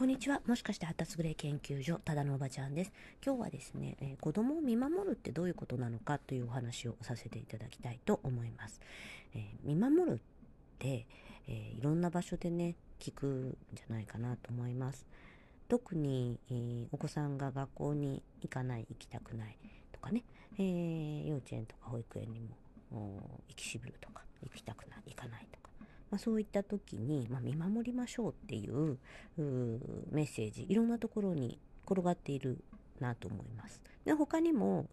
こんにちは。もしかして発達グレー研究所、ただのおばちゃんです。今日はですね、えー、子供を見守るってどういうことなのかというお話をさせていただきたいと思います。えー、見守るって、えー、いろんな場所でね、聞くんじゃないかなと思います。特に、えお子さんが学校に行かない、行きたくないとかね、え幼稚園とか保育園にも行きしぶるとか、行きたくない、行かないと。まあ、そういった時に、まあ、見守りましょうっていうメッセージ、いろんなところに転がっているなと思います。で他にも、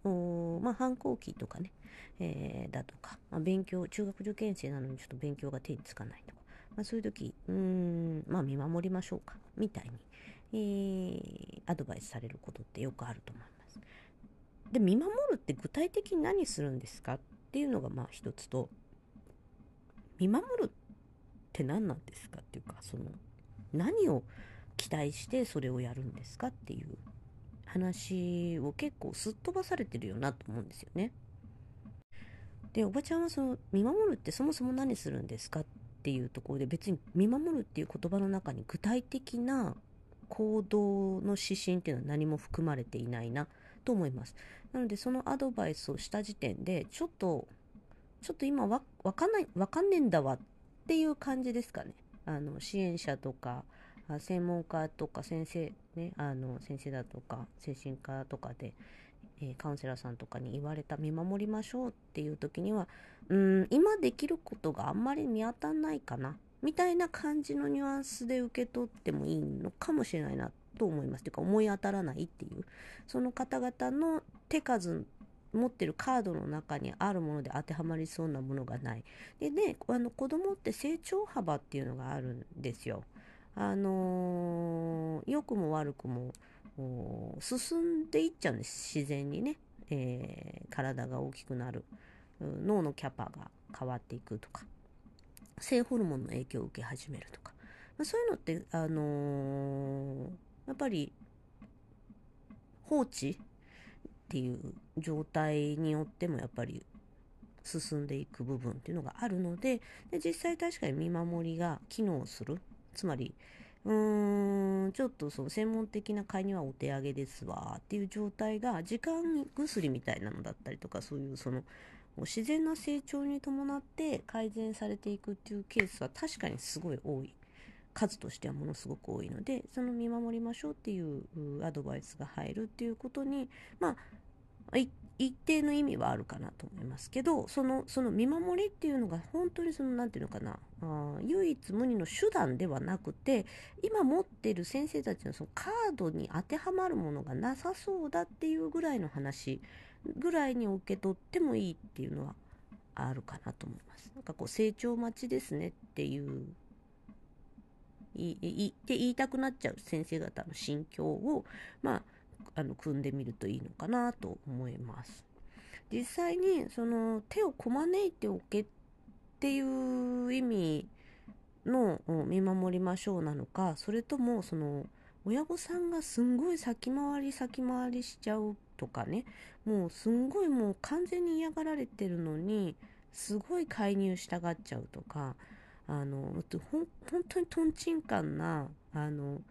まあ、反抗期とかね、えー、だとか、まあ、勉強、中学受験生なのにちょっと勉強が手につかないとか、まあ、そういう時、うん、まあ見守りましょうか、みたいに、えー、アドバイスされることってよくあると思います。で、見守るって具体的に何するんですかっていうのがまあ一つと、見守るって何なんですかっていうかその何を期待してそれをやるんですかっていう話を結構すっ飛ばされてるよなと思うんですよね。でおばちゃんはその見守るってそもそも何するんですかっていうところで別に見守るっていう言葉の中に具体的な行動の指針っていうのは何も含まれていないなと思います。なのでそのアドバイスをした時点でちょっとちょっと今わかんない、わかんねえんだわっっていう感じですかね。あの支援者とか専門家とか先生ねあの先生だとか精神科とかで、えー、カウンセラーさんとかに言われた見守りましょうっていう時にはうん今できることがあんまり見当たんないかなみたいな感じのニュアンスで受け取ってもいいのかもしれないなと思います。というか思い当たらないっていうその方々の手数持ってるカードの中にあるもので当てはまりそうなものがない。でね、あの子供って成長幅っていうのがあるんですよ。あのー、良くも悪くも進んでいっちゃうんです。自然にね。えー、体が大きくなる。脳のキャパが変わっていくとか。性ホルモンの影響を受け始めるとか。まあ、そういうのって、あのー、やっぱり放置っていう状態によってもやっぱり進んでいく部分っていうのがあるのでで実際確かに見守りが機能する。つまりうーんちょっとその専門的な会にはお手上げですわっていう状態が時間薬みたいなのだったりとかそういうその自然な成長に伴って改善されていくっていうケースは確かにすごい多い。数としてはものすごく多いのでその見守りましょうっていうアドバイスが入るっていうことにまあ一定の意味はあるかなと思いますけどそのその見守りっていうのが本当にその何て言うのかなあ唯一無二の手段ではなくて今持ってる先生たちのそのカードに当てはまるものがなさそうだっていうぐらいの話ぐらいに受け取ってもいいっていうのはあるかなと思います。なんかこう成長待ちですねっていう言って言いたくなっちゃう先生方の心境を、まあ、あの組んでみるといいのかなと思います。実際にその手をこまねいておけっていう意味の見守りましょうなのかそれともその親御さんがすんごい先回り先回りしちゃうとかねもうすんごいもう完全に嫌がられてるのにすごい介入したがっちゃうとかあの本当にとんちんかんなあの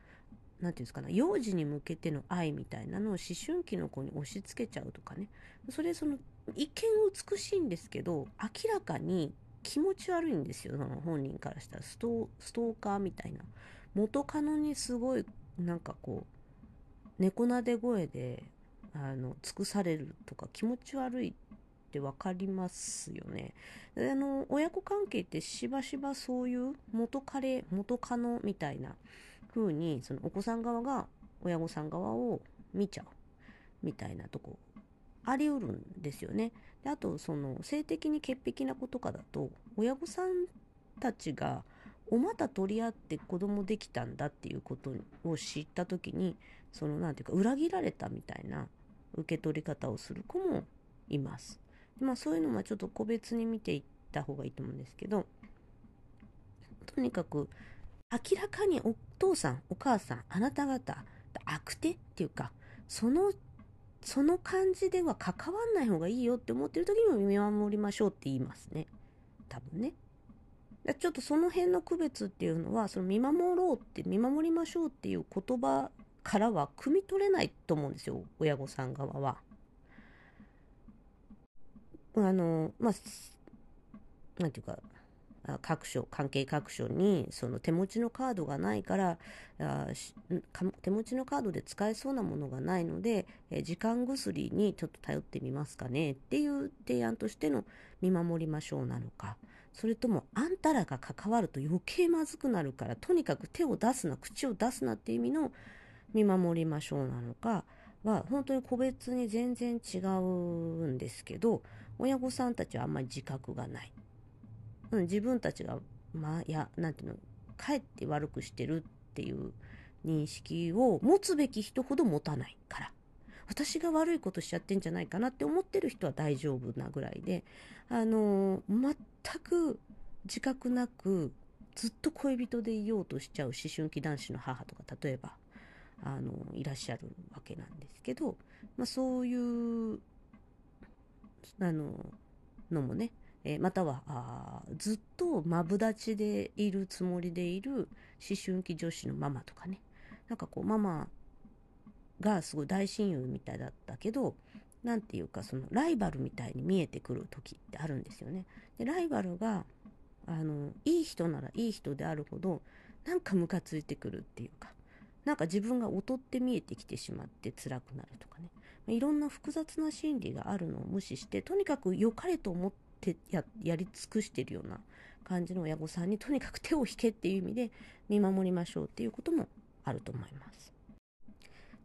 なんていうんですかね幼児に向けての愛みたいなのを思春期の子に押し付けちゃうとかね。それその一見美しいんですけど明らかに気持ち悪いんですよ。その本人からしたらストストーカーみたいな。元カノにすごいなんかこう猫なで声であの尽くされるとか気持ち悪いって分かりますよね。あの親子関係ってしばしばそういう元彼元カノみたいな風にそのお子さん側が親御さん側を見ちゃうみたいなとこありうるんですよね。であとその性的に潔癖な子とかだと親御さんたちがお股取り合って子供できたんだっていうことを知った時にその何て言うか裏切られたみたいな受け取り方をする子もいます。まあそういうのはちょっと個別に見ていった方がいいと思うんですけど、とにかく明らかにお父さん、お母さん、あなた方、悪手っていうか、その、その感じでは関わんない方がいいよって思ってる時にも見守りましょうって言いますね。多分ね。ちょっとその辺の区別っていうのはその見守ろうって見守りましょうっていう言葉からは汲み取れないと思うんですよ親御さん側は。あのまあなんていうか各所関係各所にその手持ちのカードがないからあ手持ちのカードで使えそうなものがないので、え時間薬にちょっと頼ってみますかねっていう提案としての見守りましょうなのかそれともあんたらが関わると余計まずくなるからとにかく手を出すな口を出すなっていう意味の見守りましょうなのかは本当に個別に全然違うんですけど親御さんたちはあんまり自覚がない。うん、自分たちが、まあ、いや、なんていうの、かえって悪くしてるっていう認識を持つべき人ほど持たないから。私が悪いことしちゃってんじゃないかなって思ってる人は大丈夫なぐらいで、あの全く自覚なく、ずっと恋人でいようとしちゃう思春期男子の母とか、例えば、あのいらっしゃるわけなんですけど、まあ、そういうあののもねえまたはあずっとマブダチでいるつもりでいる思春期女子のママとかねなんかこうママがすごい大親友みたいだったけど何て言うかそのライバルみたいに見えてくる時ってあるんですよね。でライバルがあのいい人ならいい人であるほどなんかムカついてくるっていうかなんか自分が劣って見えてきてしまって辛くなるとかねいろんな複雑な心理があるのを無視してとにかく良かれと思っててややり尽くしてるような感じの親御さんにとにかく手を引けっていう意味で見守りましょうっていうこともあると思います。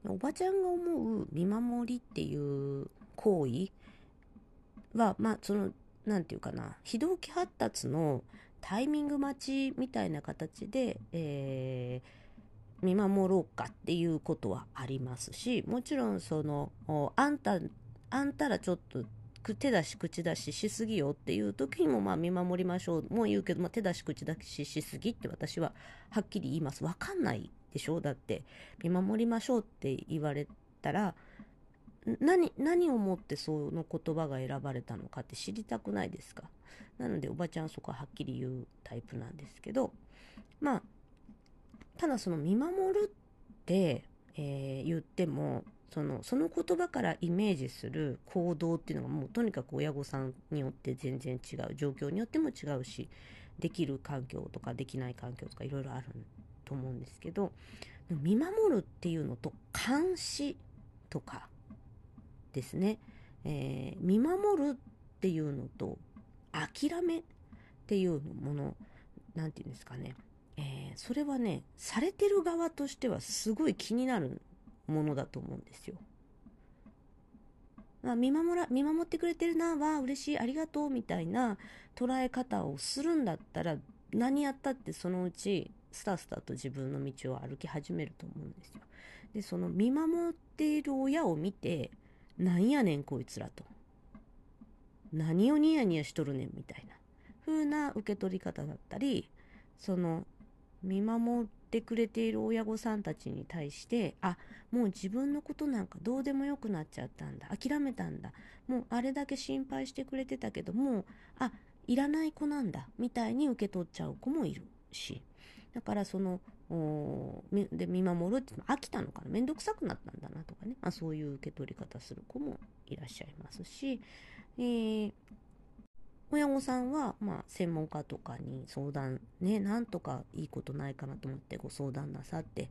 おばちゃんが思う見守りっていう行為は、まあ、その、なんていうかな、非同期発達のタイミング待ちみたいな形で、えー、見守ろうかっていうことはありますし、もちろんその、あんた、あんたらちょっと手出し口出ししすぎよっていう時にもまあ見守りましょう。もう言うけど、まあ、手出し口出ししすぎって私ははっきり言います。分かんないでしょだって見守りましょうって言われたら何何をもってその言葉が選ばれたのかって知りたくないですか？なのでおばちゃんそこははっきり言うタイプなんですけどまあただその見守るって、えー、言ってもそのその言葉からイメージする行動っていうのがもうとにかく親御さんによって全然違う状況によっても違うしできる環境とかできない環境とかいろいろあると思うんですけど見守るっていうのと監視とかですね、えー、見守るっていうのと諦めっていうもの何て言うんですかね、えー、それはねされてる側としてはすごい気になるものだと思うんですよ。まあ、見守ら見守ってくれてるなわ嬉しいありがとうみたいな捉え方をするんだったら何やったってそのうちスタスタと自分の道を歩き始めると思うんですよ。でその見守っている親を見てなんやねんこいつらと何をニヤニヤしとるねんみたいな風な受け取り方だったりその見守ってくれている親御さんたちに対してあもう自分のことなんかどうでもよくなっちゃったんだ。諦めたんだ。もうあれだけ心配してくれてたけどもあいらない子なんだ。みたいに受け取っちゃう子もいるし。だからそので見守るって飽きたのかな。面倒くさくなったんだなとかね、まあ、そういう受け取り方する子もいらっしゃいますし、えー、親御さんは、まあ、専門家とかに相談、ね、なんとかいいことないかなと思ってご相談なさって、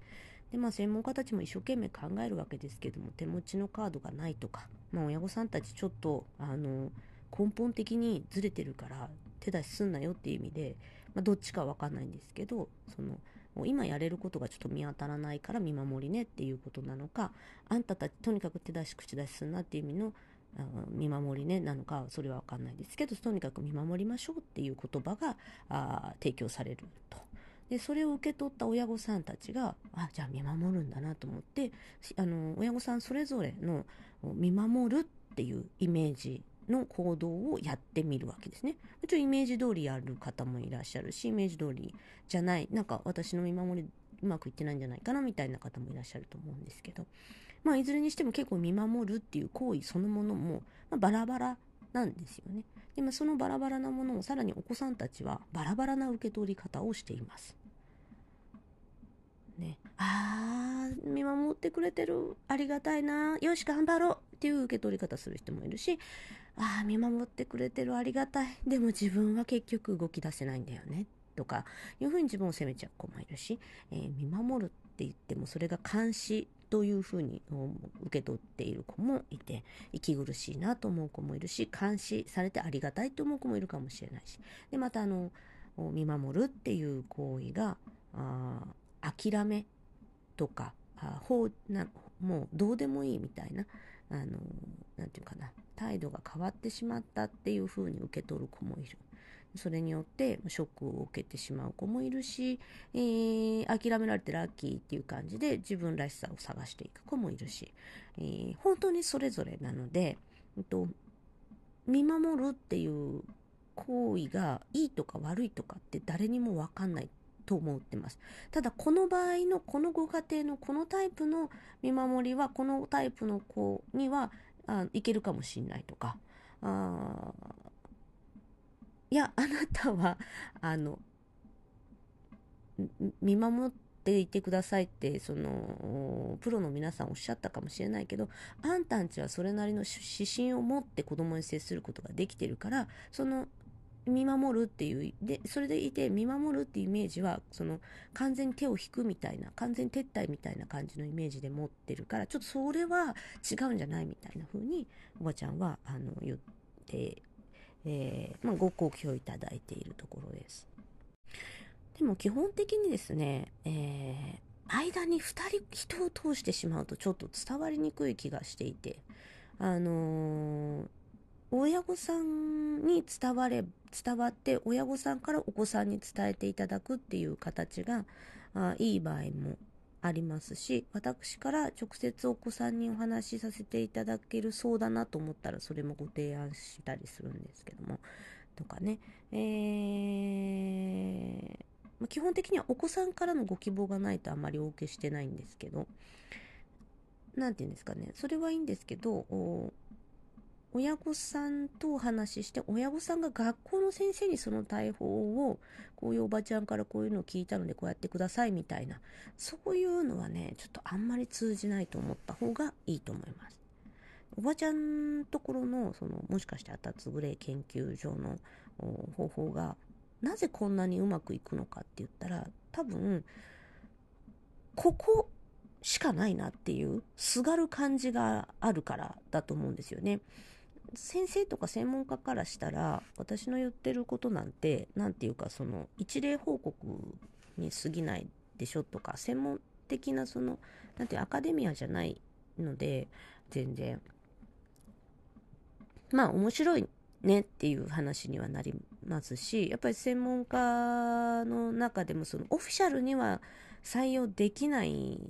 で、まあ、専門家たちも一生懸命考えるわけですけども、手持ちのカードがないとか、まあ、親御さんたちちょっと、あの、根本的にずれてるから、手出しすんなよっていう意味で、まあ、どっちかわかんないんですけど、その、もう今やれることがちょっと見当たらないから見守りねっていうことなのか、あんたたちとにかく手出し口出しすんなっていう意味の見守りねなのかそれは分かんないですけどとにかく見守りましょうっていう言葉があ提供されると。でそれを受け取った親御さんたちがあじゃあ見守るんだなと思ってあの親御さんそれぞれの見守るっていうイメージの行動をやってみるわけですね。もちろんイメージ通りやる方もいらっしゃるしイメージ通りじゃないなんか私の見守りうまくいってないんじゃないかなみたいな方もいらっしゃると思うんですけどまあ、いずれにしても結構見守るっていう行為そのものも、まあ、バラバラなんですよね。でもそのバラバラなものをさらにお子さんたちはバラバラな受け取り方をしています。ね、あー見守ってくれてるありがたいなよし頑張ろうっていう受け取り方する人もいるしああ見守ってくれてるありがたいでも自分は結局動き出せないんだよねとかいうふうに自分を責めちゃう子もいるし、えー、見守るって言ってもそれが監視というふうに受け取っている子もいて息苦しいなと思う子もいるし監視されてありがたいと思う子もいるかもしれないしでまたあの見守るっていう行為があ諦めとかあ法なもうどうでもいいみたいなあのなて言うかな態度が変わってしまったっていうふうに受け取る子もいる。それによってショックを受けてしまう子もいるし、えー、諦められてラッキーっていう感じで自分らしさを探していく子もいるし、えー、本当にそれぞれなので、えっと、見守るっていう行為がいいとか悪いとかって誰にも分かんないと思ってます。ただこの場合のこのご家庭のこのタイプの見守りはこのタイプの子にはあいけるかもしんないとかあいやあなたは あの見守っていてくださいってそのプロの皆さんおっしゃったかもしれないけどあんたんちはそれなりの指針を持って子供に接することができてるからその見守るっていうでそれでいて見守るっていうイメージはその完全に手を引くみたいな完全撤退みたいな感じのイメージで持ってるからちょっとそれは違うんじゃないみたいな風におばちゃんはあの言って、えー、まあ、ご好評いただいているところです。でも基本的にですね、えー、間に2人人を通してしまうとちょっと伝わりにくい気がしていてあのー親御さんに伝われ伝わって親御さんからお子さんに伝えていただくっていう形があいい場合もありますし私から直接お子さんにお話しさせていただけるそうだなと思ったらそれもご提案したりするんですけどもとかね、えー、基本的にはお子さんからのご希望がないとあまりお受けしてないんですけど何て言うんですかね。それはいいんですけど親御さんとお話しして親御さんが学校の先生にその対応をこういうおばちゃんからこういうのを聞いたのでこうやってくださいみたいなそういうのはねちょっとあんまり通じないと思った方がいいと思いますおばちゃんところのそのもしかしてアタツグレイ研究所の方法がなぜこんなにうまくいくのかって言ったら多分ここしかないなっていうすがる感じがあるからだと思うんですよね。先生とか専門家からしたら私の言ってることなんて何て言うかその一例報告に過ぎないでしょとか専門的なその何ていうアカデミアじゃないので全然。まあ面白いねっていう話にはなりますしやっぱり専門家の中でもそのオフィシャルには採用できない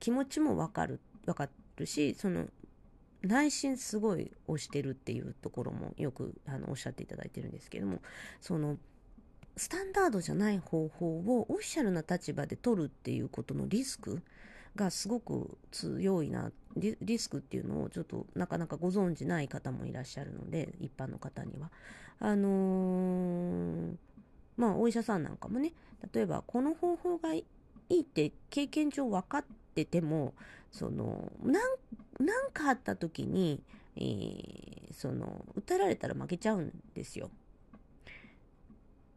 気持ちもわかるわかるしその内心すごい推してるっていうところもよくあのおっしゃっていただいてるんですけどもそのスタンダードじゃない方法をオフィシャルな立場で取るっていうことのリスクがすごく強いなリスクっていうのをちょっとなかなかご存じない方もいらっしゃるので一般の方には。あのー、まあお医者さんなんかもね例えばこの方法がいいって経験上分かっててもその何何かあった時に、えー、その打たられたら負けちゃうんですよ。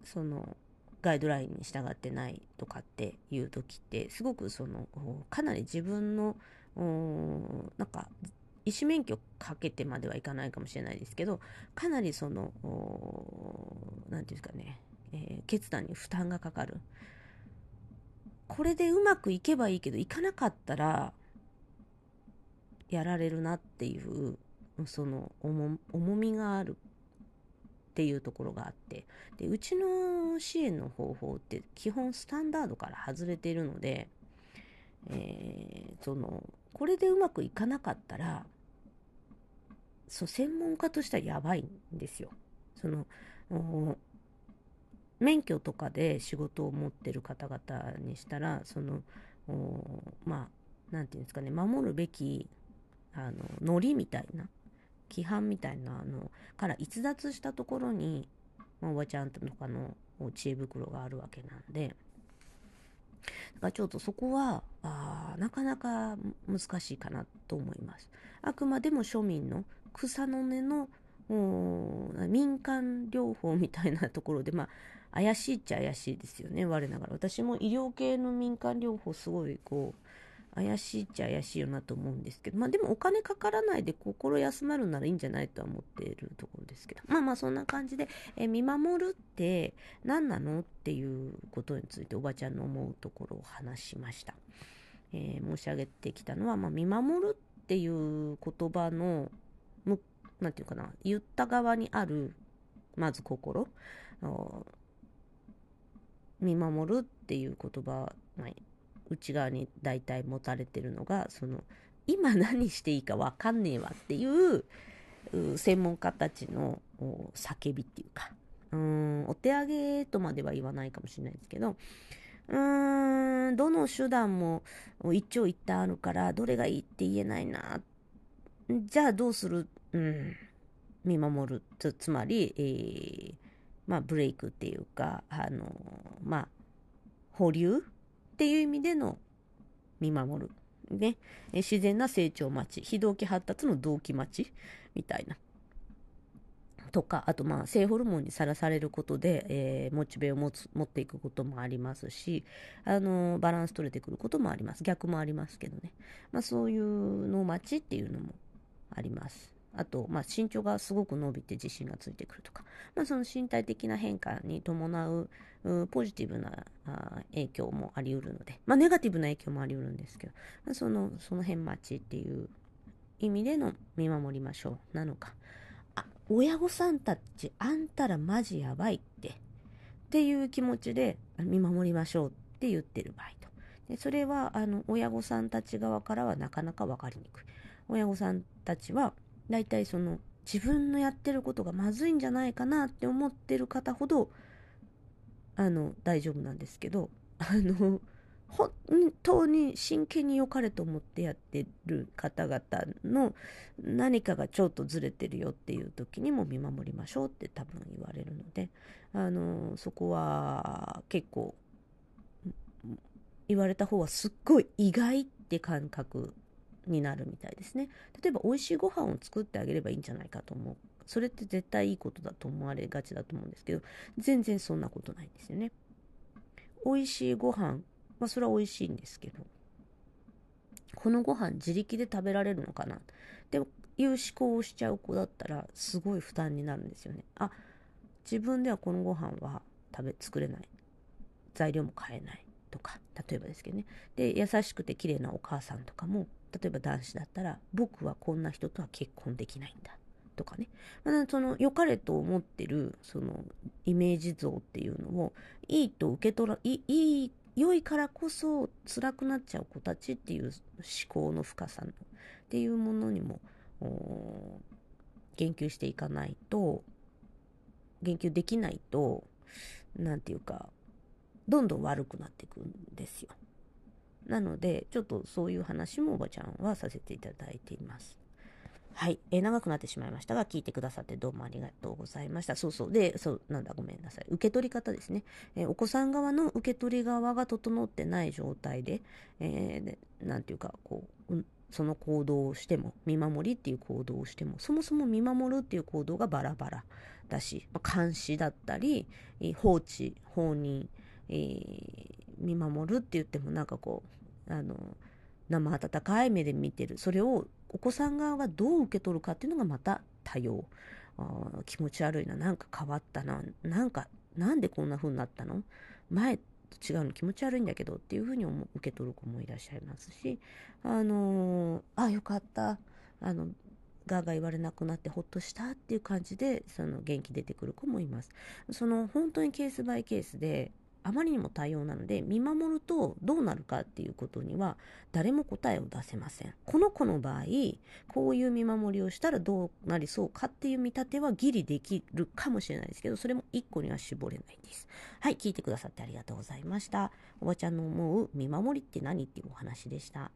そのガイドラインに従ってないとかっていう時ってすごくそのかなり自分のなんか医師免許かけてまではいかないかもしれないですけどかなりその何て言うんですかね、えー、決断に負担がかかるこれでうまくいけばいいけどいかなかったらやられるなっていうその重みがあるっていうところがあってでうちの支援の方法って基本スタンダードから外れているので、えー、そのこれでうまくいかなかったらそう専門家としてはやばいんですよ。その免許とかで仕事を持ってる方々にしたらそのまあ何て言うんですかね守るべきあのノリみたいな規範みたいなのから逸脱したところに、まあ、おばちゃんとかの知恵袋があるわけなんで、だからちょっとそこは、あなかなか難しいかなと思います。あくまでも庶民の草の根の民間療法みたいなところで、まあ、怪しいっちゃ怪しいですよね、我ながら。私も医療系の民間療法すごいこう、怪しいっちゃ怪しいよなと思うんですけど、まあでもお金かからないで心休まるならいいんじゃないとは思っているところですけど、まあまあそんな感じで、え見守るって何なのっていうことについておばちゃんの思うところを話しました。えー、申し上げてきたのは、まあ、見守るっていう言葉の、む、なんていうかな、言った側にある、まず心。見守るっていう言葉、まあ、内側に大体持たれてるのがその今何していいか分かんねえわっていう専門家たちの叫びっていうか。うんお手上げとまでは言わないかもしれないですけど。うーんどの手段も一長一短あるからどれがいいって言えないな。じゃあどうする？うん見守る。つつまり、えー、まあブレイクっていうかあのまあ保留っていう意味での見守る。ね。自然な成長待ち。非同期発達の同期待ちみたいな。とか、あとまあ性ホルモンにさらされることで、えー、モチベを持つ持っていくこともありますし、あのー、バランス取れてくることもあります。逆もありますけどね。まあそういうの待ちっていうのもあります。あと、まあ、身長がすごく伸びて自信がついてくるとか、まあ、その身体的な変化に伴うポジティブな影響もあり得るので、まあ、ネガティブな影響もあり得るんですけど、まあ、そのその辺待ちっていう意味での見守りましょうなのか。あ親御さんたちあんたらマジやばいって。っていう気持ちで見守りましょうって言ってる場合と。でそれはあの親御さんたち側からはなかなか分かりにくい。親御さんたちは大体その自分のやってることがまずいんじゃないかなって思ってる方ほどあの大丈夫なんですけどあの本当に真剣に良かれと思ってやってる方々の何かがちょっとずれてるよっていう時にも見守りましょうって多分言われるのであのそこは結構言われた方はすっごい意外って感覚になるみたいですね。例えば美味しいご飯を作ってあげればいいんじゃないかと思う。それって絶対いいことだと思われがちだと思うんですけど、全然そんなことないんですよね。美味しいご飯、まあそれは美味しいんですけど、このご飯自力で食べられるのかな？っていう思考をしちゃう子だったらすごい負担になるんですよね。あ、自分ではこのご飯は食べ、作れない。材料も買えない。とか、例えばですけどね。で、優しくて綺麗なお母さんとかも、例えば男子だったら、僕はこんな人とは結婚できないんだ。とかね。まあ、その、良かれと思ってる、その、イメージ像っていうのを、いいと受け取ら、いい、い良いからこそ辛くなっちゃう子たちっていう思考の深さのっていうものにも言及していかないと言及できないと何て言うかどんどん悪くなっていくんですよ。なので、ちょっとそういう話もおばちゃんはさせていただいています。はい。えー、長くなってしまいましたが、聞いてくださってどうもありがとうございました。そうそう。で、そう、なんだ、ごめんなさい。受け取り方ですね。えー、お子さん側の受け取り側が整ってない状態で、えー、なんていうか、こう、うん、その行動をしても、見守りっていう行動をしても、そもそも見守るっていう行動がバラバラだし、まあ、監視だったり、放置、放任、えー、見守るって言ってもなんかこうあの生温かい目で見てる。それをお子さん側がどう受け取るかっていうのがまた多様。気持ち悪いな。なんか変わったな。なんかなんでこんな風になったの？前と違うの気持ち悪いんだけどっていう風に受け取る子もいらっしゃいますし。あのー、あよかった。あのガーガー言われなくなってほっとしたっていう感じでその元気出てくる子もいます。その本当にケースバイケースであまりにも多様なので見守るとどうなるかっていうことには誰も答えを出せません。この子の場合こういう見守りをしたらどうなりそうかっていう見立てはギリできるかもしれないですけどそれも1個には絞れないんです。はい聞いてくださってありがとうございました。おばちゃんの思う見守りって何っていうお話でした。